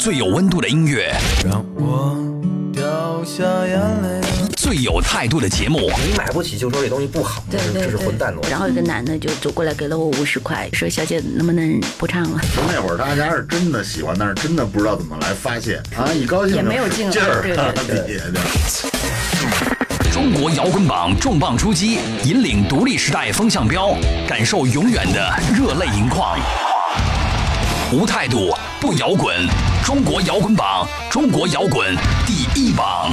最有温度的音乐，让我掉下眼泪。最有态度的节目，你买不起就说这东西不好，对对这是混蛋逻辑。然后有个男的就走过来给了我五十块，说：“小姐能不能不唱了就那会儿大家是真的喜欢，但是真的不知道怎么来发泄啊！一高兴也没有劲儿对啊，对。中国摇滚榜重磅出击，引领独立时代风向标，感受永远的热泪盈眶。无态度不摇滚，中国摇滚榜，中国摇滚第一榜。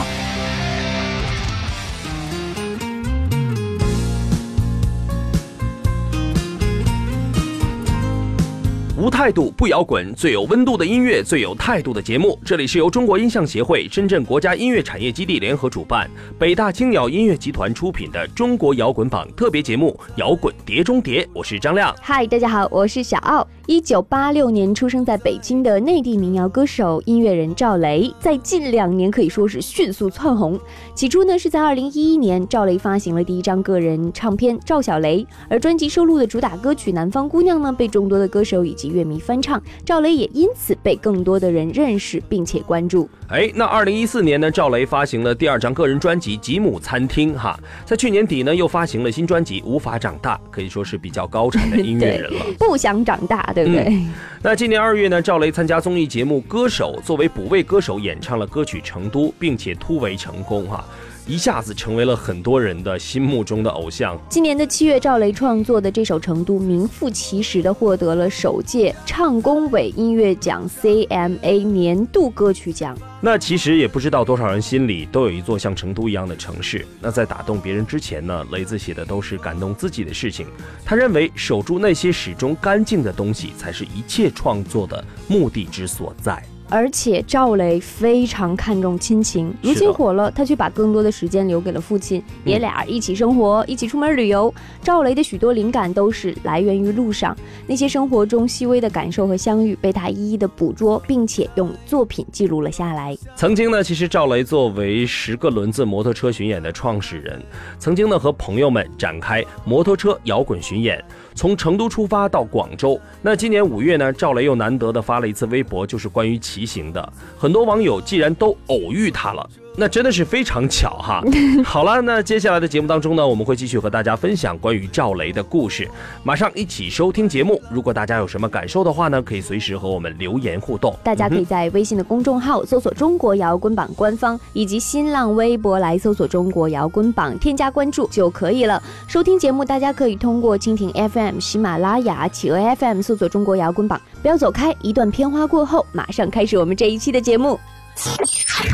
无态度不摇滚，最有温度的音乐，最有态度的节目。这里是由中国音像协会、深圳国家音乐产业基地联合主办，北大青鸟音乐集团出品的中国摇滚榜特别节目《摇滚碟中谍》。我是张亮。嗨，大家好，我是小奥。一九八六年出生在北京的内地民谣歌手、音乐人赵雷，在近两年可以说是迅速窜红。起初呢，是在二零一一年，赵雷发行了第一张个人唱片《赵小雷》，而专辑收录的主打歌曲《南方姑娘》呢，被众多的歌手以及乐迷翻唱，赵雷也因此被更多的人认识并且关注。哎，那二零一四年呢，赵雷发行了第二张个人专辑《吉姆餐厅》哈，在去年底呢，又发行了新专辑《无法长大》，可以说是比较高产的音乐人了。不想长大，对不对？嗯那今年二月呢，赵雷参加综艺节目《歌手》，作为补位歌手演唱了歌曲《成都》，并且突围成功哈，一下子成为了很多人的心目中的偶像。今年的七月，赵雷创作的这首《成都》名副其实的获得了首届唱工委音乐奖 CMA 年度歌曲奖。那其实也不知道多少人心里都有一座像成都一样的城市。那在打动别人之前呢，雷子写的都是感动自己的事情。他认为守住那些始终干净的东西，才是一切创作的目的之所在。而且赵雷非常看重亲情，如今火了，他却把更多的时间留给了父亲，爷俩一起生活，一起出门旅游。赵雷的许多灵感都是来源于路上那些生活中细微的感受和相遇，被他一一的捕捉，并且用作品记录了下来。曾经呢，其实赵雷作为十个轮子摩托车巡演的创始人，曾经呢和朋友们展开摩托车摇滚巡演，从成都出发到广州。那今年五月呢，赵雷又难得的发了一次微博，就是关于骑行的。很多网友既然都偶遇他了。那真的是非常巧哈。好了，那接下来的节目当中呢，我们会继续和大家分享关于赵雷的故事。马上一起收听节目。如果大家有什么感受的话呢，可以随时和我们留言互动。大家可以在微信的公众号搜索“中国摇滚榜”官方，以及新浪微博来搜索“中国摇滚榜”，添加关注就可以了。收听节目，大家可以通过蜻蜓 FM、喜马拉雅、企鹅 FM 搜索“中国摇滚榜”。不要走开，一段片花过后，马上开始我们这一期的节目。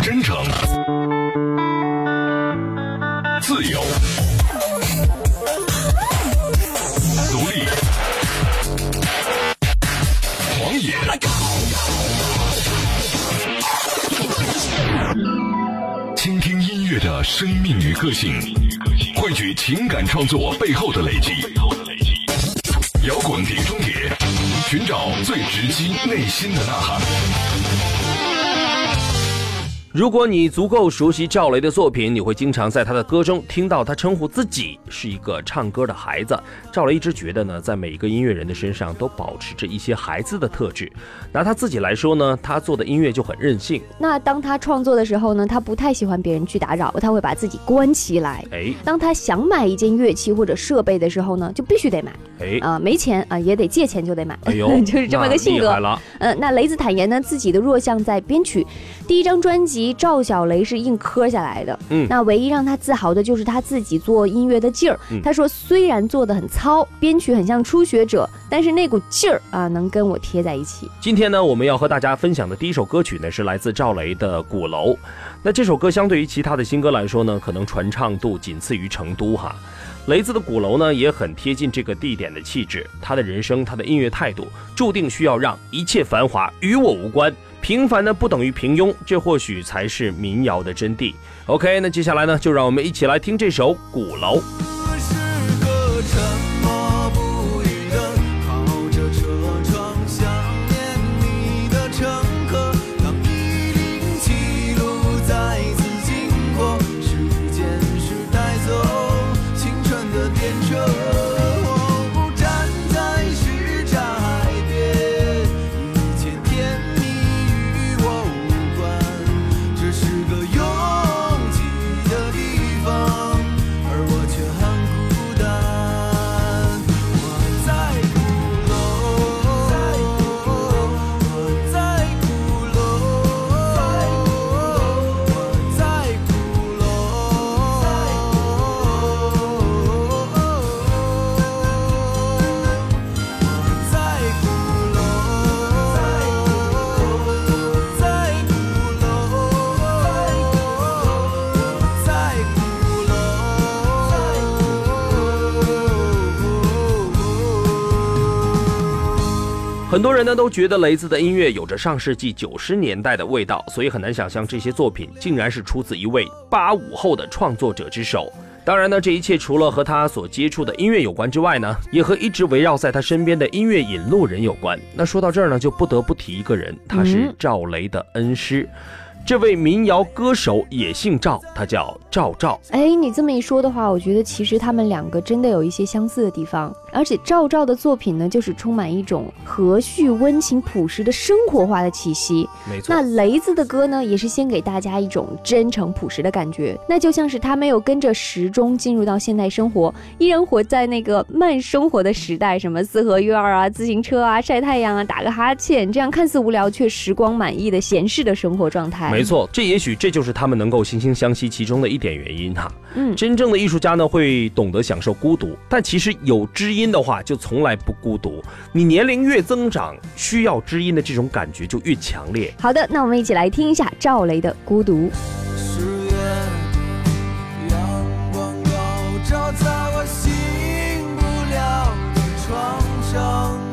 真诚，自由，独立，狂野，倾听音乐的生命与个性，汇聚情感创作背后的累积。摇滚碟中谍，寻找最直击内心的呐喊。如果你足够熟悉赵雷的作品，你会经常在他的歌中听到他称呼自己是一个唱歌的孩子。赵雷一直觉得呢，在每一个音乐人的身上都保持着一些孩子的特质。拿他自己来说呢，他做的音乐就很任性。那当他创作的时候呢，他不太喜欢别人去打扰，他会把自己关起来。哎，当他想买一件乐器或者设备的时候呢，就必须得买。哎，啊、没钱啊、也得借钱就得买。哎呦，就是这么个性格。那厉害了。呃，那雷子坦言呢，自己的弱项在编曲。第一张专辑《赵小雷》是硬磕下来的。嗯那唯一让他自豪的就是他自己做音乐的劲儿。嗯他说，虽然做的很糙，编曲很像初学者，但是那股劲儿啊，能跟我贴在一起。今天呢，我们要和大家分享的第一首歌曲呢，是来自赵雷的《鼓楼》。那这首歌相对于其他的新歌来说呢，可能传唱度仅次于《成都》哈。雷子的《鼓楼》呢，也很贴近这个地点的气质。他的人生，他的音乐态度，注定需要让一切繁华与我无关。平凡呢，不等于平庸，这或许才是民谣的真谛。OK，那接下来呢，就让我们一起来听这首《鼓楼》。很多人呢都觉得雷子的音乐有着上世纪九十年代的味道，所以很难想象这些作品竟然是出自一位八五后的创作者之手。当然呢，这一切除了和他所接触的音乐有关之外呢，也和一直围绕在他身边的音乐引路人有关。那说到这儿呢，就不得不提一个人，他是嗯赵雷的恩师。这位民谣歌手也姓赵，他叫赵照。哎，你这么一说的话，我觉得其实他们两个真的有一些相似的地方，而且赵照的作品呢，就是充满一种和煦、温情、朴实的生活化的气息。没错那，雷子的歌呢，也是先给大家一种真诚朴实的感觉，那就像是他没有跟着时钟进入到现代生活，依然活在那个慢生活的时代，什么四合院啊、自行车啊、晒太阳啊、打个哈欠，这样看似无聊却时光满意的闲适的生活状态。没错，这也许这就是他们能够惺惺相惜其中的一点原因哈。嗯真正的艺术家呢，会懂得享受孤独，但其实有知音的话，就从来不孤独。你年龄越增长，需要知音的这种感觉就越强烈。好的，那我们一起来听一下赵雷的《孤独》。十月，阳光高照在我醒不了的床上，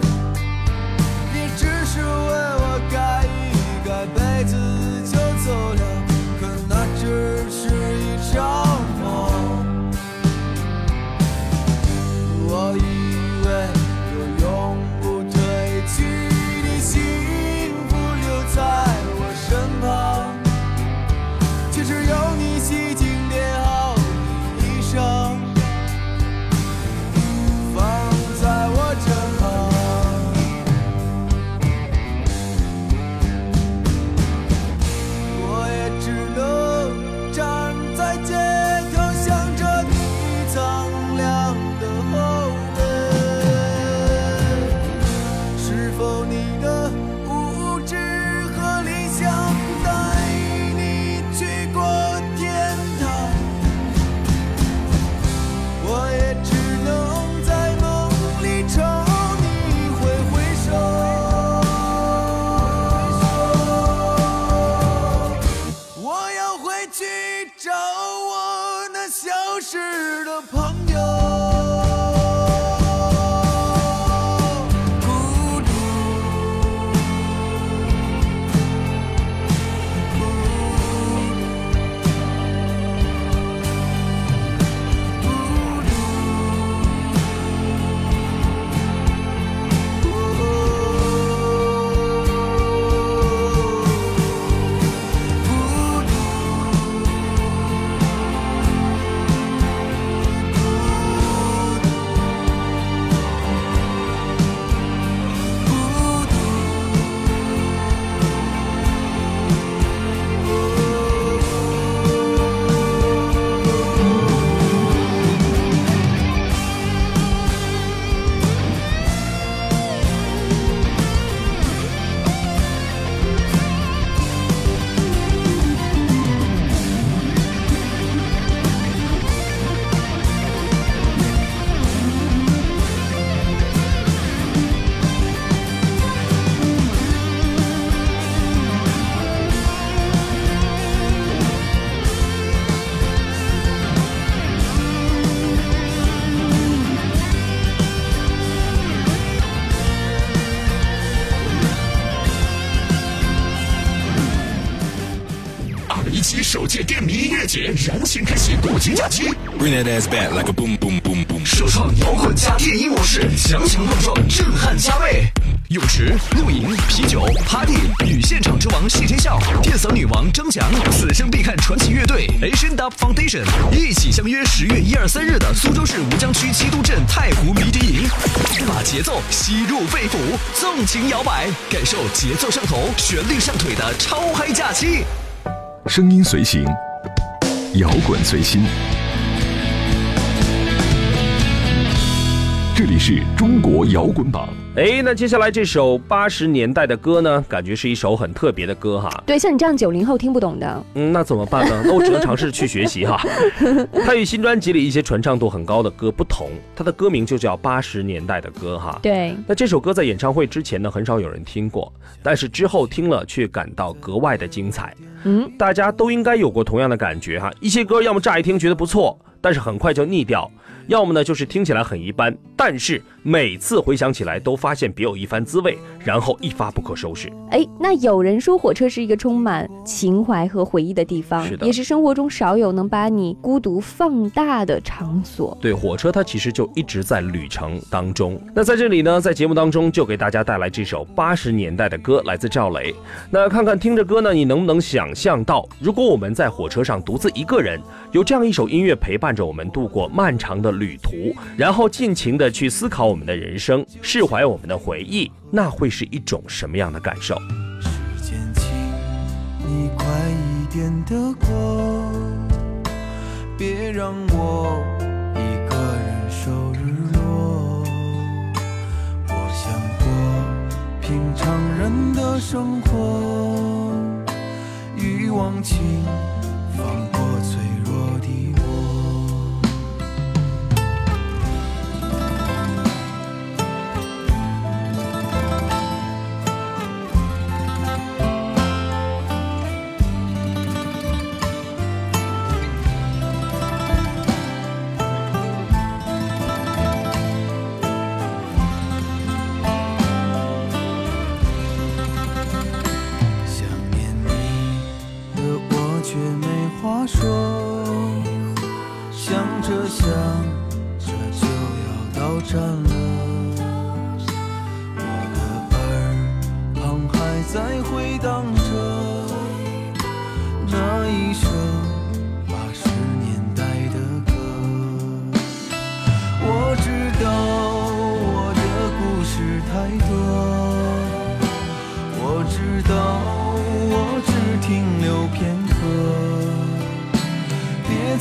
首届电迷音乐节燃情开启国庆假期，Bring that ass back like a boom boom boom boom. 首创摇滚加电音模式，强强碰撞，震撼加倍。泳池、露营、啤酒、Party 与现场之王谢天笑、电嗓女王张强、此生必看传奇乐队 Asian Dub Foundation 一起相约十月一二三日的苏州市吴江区七都镇太湖迷笛营，把节奏吸入肺腑，纵情摇摆，感受节奏上头、旋律上腿的超嗨假期。声音随行，摇滚随心。这里是中国摇滚榜。哎，那接下来这首八十年代的歌呢，感觉是一首很特别的歌哈。对，像你这样九零后听不懂的，嗯，那怎么办呢？那我只能尝试去学习哈。它与新专辑里一些传唱度很高的歌不同，它的歌名就叫八十年代的歌哈。对，那这首歌在演唱会之前呢，很少有人听过，但是之后听了却感到格外的精彩。嗯，大家都应该有过同样的感觉哈。一些歌要么乍一听觉得不错，但是很快就腻掉；要么呢就是听起来很一般，但是每次回想起来都发现别有一番滋味，然后一发不可收拾。哎，那有人说火车是一个充满情怀和回忆的地方，也是生活中少有能把你孤独放大的场所。对，火车它其实就一直在旅程当中。那在这里呢，在节目当中就给大家带来这首八十年代的歌，来自赵雷。那看看听着歌呢，你能不能想象到，如果我们在火车上独自一个人，有这样一首音乐陪伴着我们度过漫长的旅途，然后尽情的去思考我们的人生，释怀我们的回忆，那会是一种什么样的感受？时间，请你快一点的过，别让我一个人守日落。我想过平常人的生活，欲望请放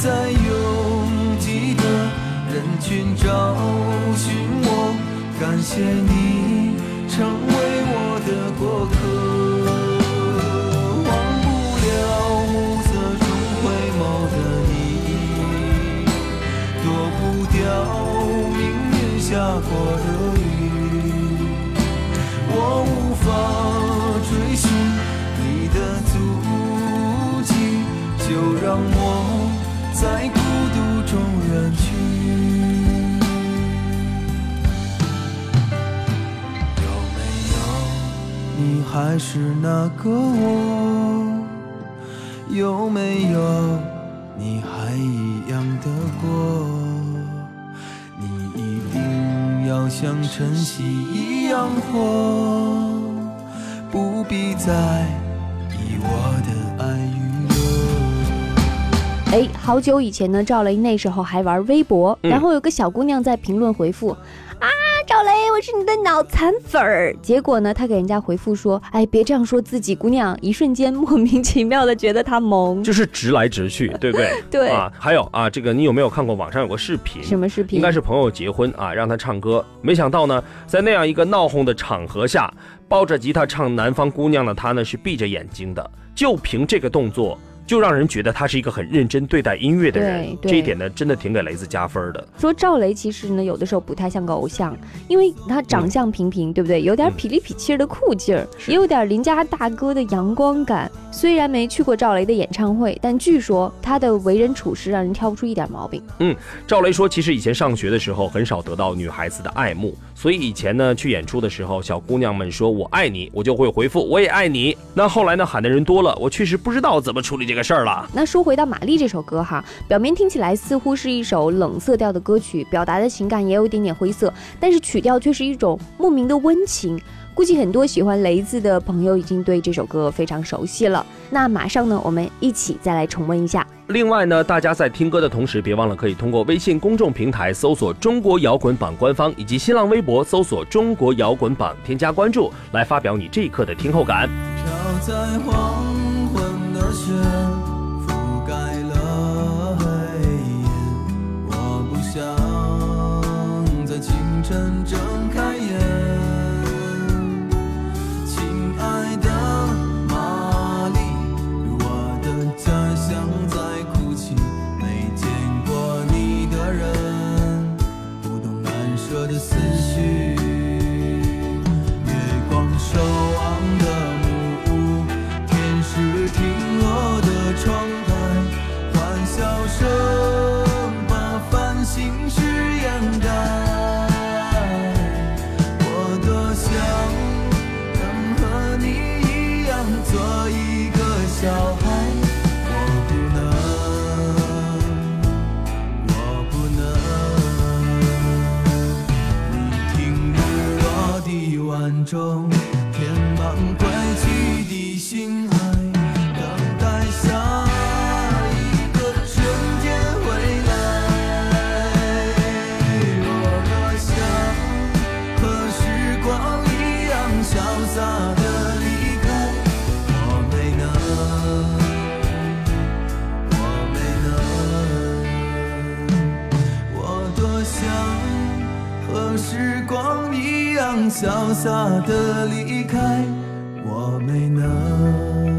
在拥挤的人群找寻我。感谢你成为我的过客，忘不了暮色中回眸的你，躲不掉命运下过的雨。我无法追寻你的足迹，就让我在孤独中远去。有没有你还是那个我？有没有你还一样的过？你一定要像晨曦一样活，不必再以我的。哎，好久以前呢，赵雷那时候还玩微博，嗯然后有个小姑娘在评论回复。啊，赵雷，我是你的脑残粉儿。结果呢，他给人家回复说：“哎，别这样说自己。”姑娘一瞬间莫名其妙的觉得他萌。就是直来直去，对不对？对啊，还有啊，这个你有没有看过网上有个视频？什么视频？应该是朋友结婚啊，让他唱歌，没想到呢，在那样一个闹哄的场合下，抱着吉他唱《南方姑娘》的他呢是闭着眼睛的，就凭这个动作。就让人觉得他是一个很认真对待音乐的人这一点呢，真的挺给雷子加分的。说赵雷其实呢，有的时候不太像个偶像，因为他长相平平，对不对？有点嗯痞里痞气的酷劲儿，是也有点邻家大哥的阳光感。虽然没去过赵雷的演唱会，但据说他的为人处事让人挑不出一点毛病。嗯赵雷说，其实以前上学的时候很少得到女孩子的爱慕，所以以前呢去演出的时候，小姑娘们说我爱你，我就会回复我也爱你。那后来呢喊的人多了，我确实不知道怎么处理这个事儿了。那说回到《玛丽》这首歌哈，表面听起来似乎是一首冷色调的歌曲，表达的情感也有一点点灰色，但是曲调却是一种莫名的温情。估计很多喜欢雷子的朋友已经对这首歌非常熟悉了。那马上呢，我们一起再来重温一下。另外呢，大家在听歌的同时，别忘了可以通过微信公众平台搜索“中国摇滚榜”官方，以及新浪微博搜索“中国摇滚榜”，添加关注，来发表你这一刻的听后感。飘在黄昏的雪，覆盖了黑夜。我不想在清晨睁开中。光一样潇洒的离开，我没能，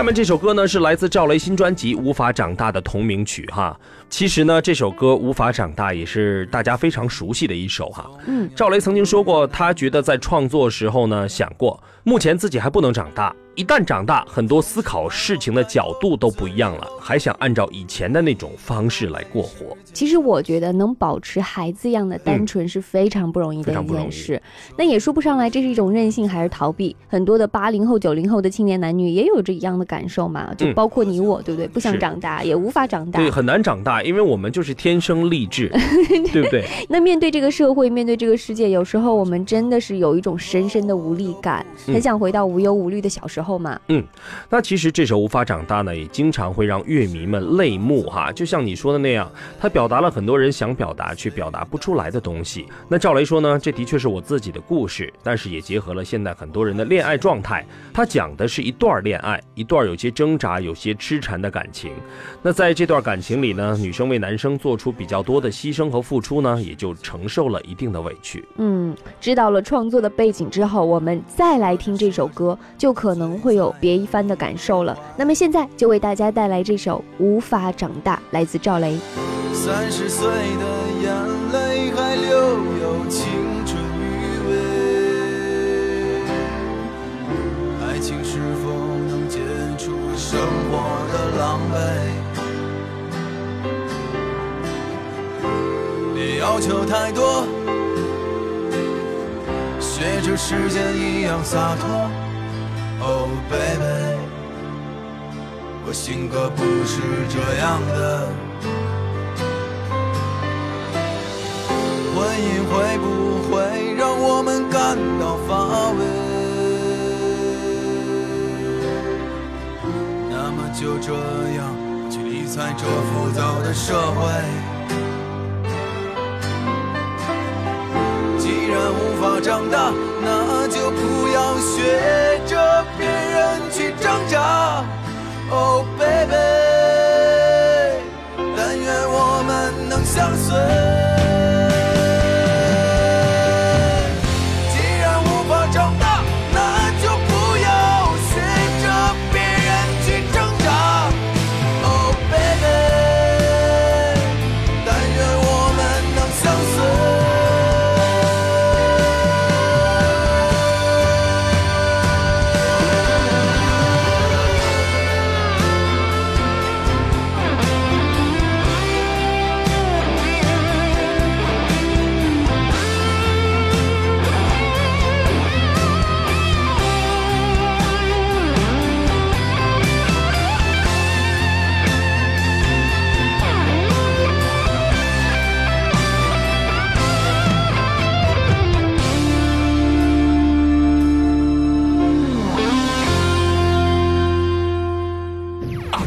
下面这首歌呢是来自赵雷新专辑《无法长大》的同名曲哈。其实呢，这首歌《无法长大》也是大家非常熟悉的一首哈。嗯，赵雷曾经说过，他觉得在创作时候呢，想过目前自己还不能长大，一旦长大，很多思考事情的角度都不一样了，还想按照以前的那种方式来过活。其实我觉得能保持孩子一样的单纯是非常不容易的一件事。那也说不上来这是一种任性还是逃避。很多的八零后、九零后的青年男女也有着一样的感受嘛，就嗯包括你我，对不对？不想长大，也无法长大。对，很难长大，因为我们就是天生丽质，对不对？那面对这个社会，面对这个世界，有时候我们真的是有一种深深的无力感，嗯很想回到无忧无虑的小时候嘛。嗯那其实这首《无法长大》呢，也经常会让乐迷们泪目哈。就像你说的那样，它表达了很多人想表达却表达不出来的东西。那赵雷说呢，这的确是我自己的故事，但是也结合了现在很多人的恋爱状态。他讲的是一段恋爱，一段有些挣扎、有些痴缠的感情。那在这段感情里呢，女生为男生做出比较多的牺牲和付出呢，也就承受了一定的委屈。嗯，知道了创作的背景之后，我们再来听这首歌，就可能会有别一番的感受了。那么现在就为大家带来这首《无法长大》，来自赵雷。三十岁的眼泪还留有青春余味，爱情是否能解除生活的狼狈？别要求太多，学着时间一样洒脱。Oh baby，我性格不是这样的。婚姻会不会让我们感到乏味？那么就这样去理睬这浮躁的社会。然无法长大，那就不要学着别人去挣扎。Oh baby，但愿我们能相随。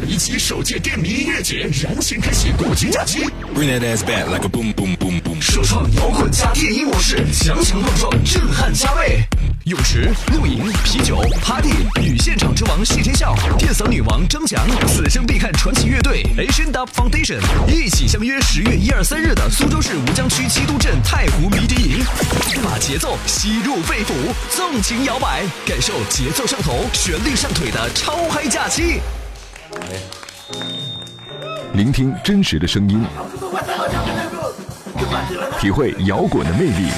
一起首届电迷音乐节燃情开启国庆假期，Bring that ass back like a boom boom boom boom. 首创摇滚加电音模式，强强碰撞，震撼加倍。泳池、露营、啤酒、party，与现场之王王谢天笑，电嗓女王张翔，此生必看传奇乐队 Asian Dub Foundation，一起相约十月一二三日的苏州市吴江区七都镇太湖迷笛营，把节奏吸入肺腑，纵情摇摆，感受节奏上头、旋律上腿的超嗨假期。聆听真实的声音，体会摇滚的魅力，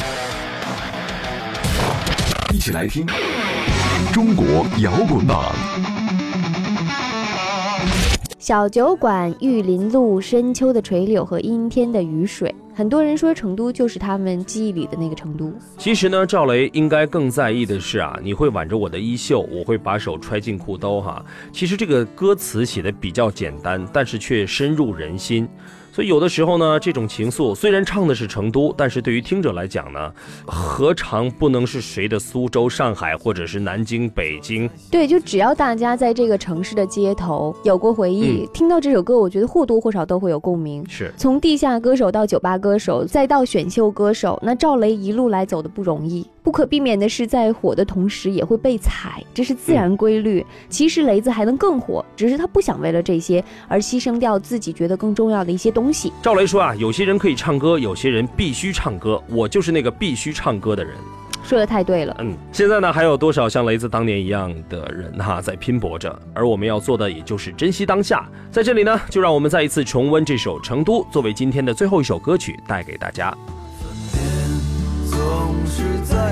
一起来听中国摇滚榜。小酒馆、玉林路、深秋的垂柳和阴天的雨水，很多人说成都就是他们记忆里的那个成都。其实呢，赵雷应该更在意的是啊，你会挽着我的衣袖，我会把手揣进裤兜哈。其实这个歌词写的比较简单，但是却深入人心。所以有的时候呢，这种情愫虽然唱的是成都，但是对于听者来讲呢，何尝不能是谁的苏州、上海，或者是南京、北京？对，就只要大家在这个城市的街头有过回忆，嗯听到这首歌，我觉得或多或少都会有共鸣。是从地下歌手到酒吧歌手，再到选秀歌手，那赵雷一路来走的不容易。不可避免的是，在火的同时也会被踩，这是自然规律。其实雷子还能更火，只是他不想为了这些而牺牲掉自己觉得更重要的一些东西。赵雷说啊，有些人可以唱歌，有些人必须唱歌，我就是那个必须唱歌的人。说的太对了。嗯，现在呢，还有多少像雷子当年一样的人哈，在拼搏着，而我们要做的也就是珍惜当下。在这里呢，就让我们再一次重温这首《成都》，作为今天的最后一首歌曲，带给大家。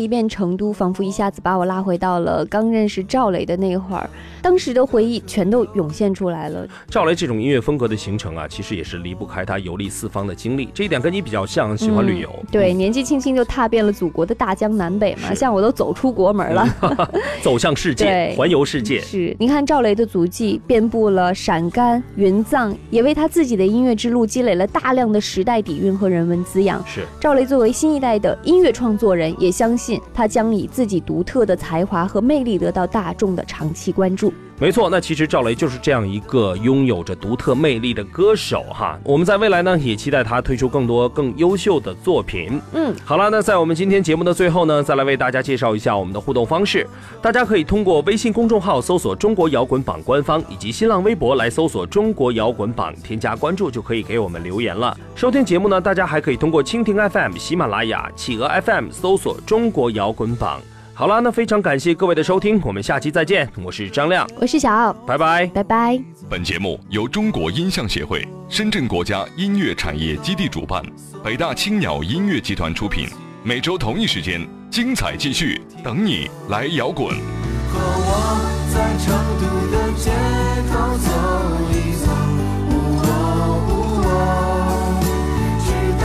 一遍《成都》，仿佛一下子把我拉回到了刚认识赵雷的那会儿，当时的回忆全都涌现出来了。赵雷这种音乐风格的形成啊，其实也是离不开他游历四方的经历。这一点跟你比较像，喜欢旅游。嗯对，年纪轻轻就踏遍了祖国的大江南北嘛，像我都走出国门了。走向世界，环游世界。是，您看赵雷的足迹遍布了陕甘、云藏，也为他自己的音乐之路积累了大量的时代底蕴和人文滋养。是赵雷作为新一代的音乐创作人，也相信他将以自己独特的才华和魅力得到大众的长期关注。没错，那其实赵雷就是这样一个拥有着独特魅力的歌手哈。我们在未来呢，也期待他推出更多更优秀的作品。嗯，好了，那在我们今天节目的最后呢，再来为大家介绍一下我们的互动方式。大家可以通过微信公众号搜索“中国摇滚榜”官方，以及新浪微博来搜索“中国摇滚榜”，添加关注就可以给我们留言了。收听节目呢，大家还可以通过蜻蜓 FM、喜马拉雅、企鹅 FM 搜索“中国摇滚榜”。好了，那非常感谢各位的收听，我们下期再见。我是张亮，我是小奥，拜拜，拜拜。本节目由中国音像协会、深圳国家音乐产业基地主办，北大青鸟音乐集团出品。每周同一时间，精彩继续，等你来摇滚。和我在成都的街头走一走，我无我，直到。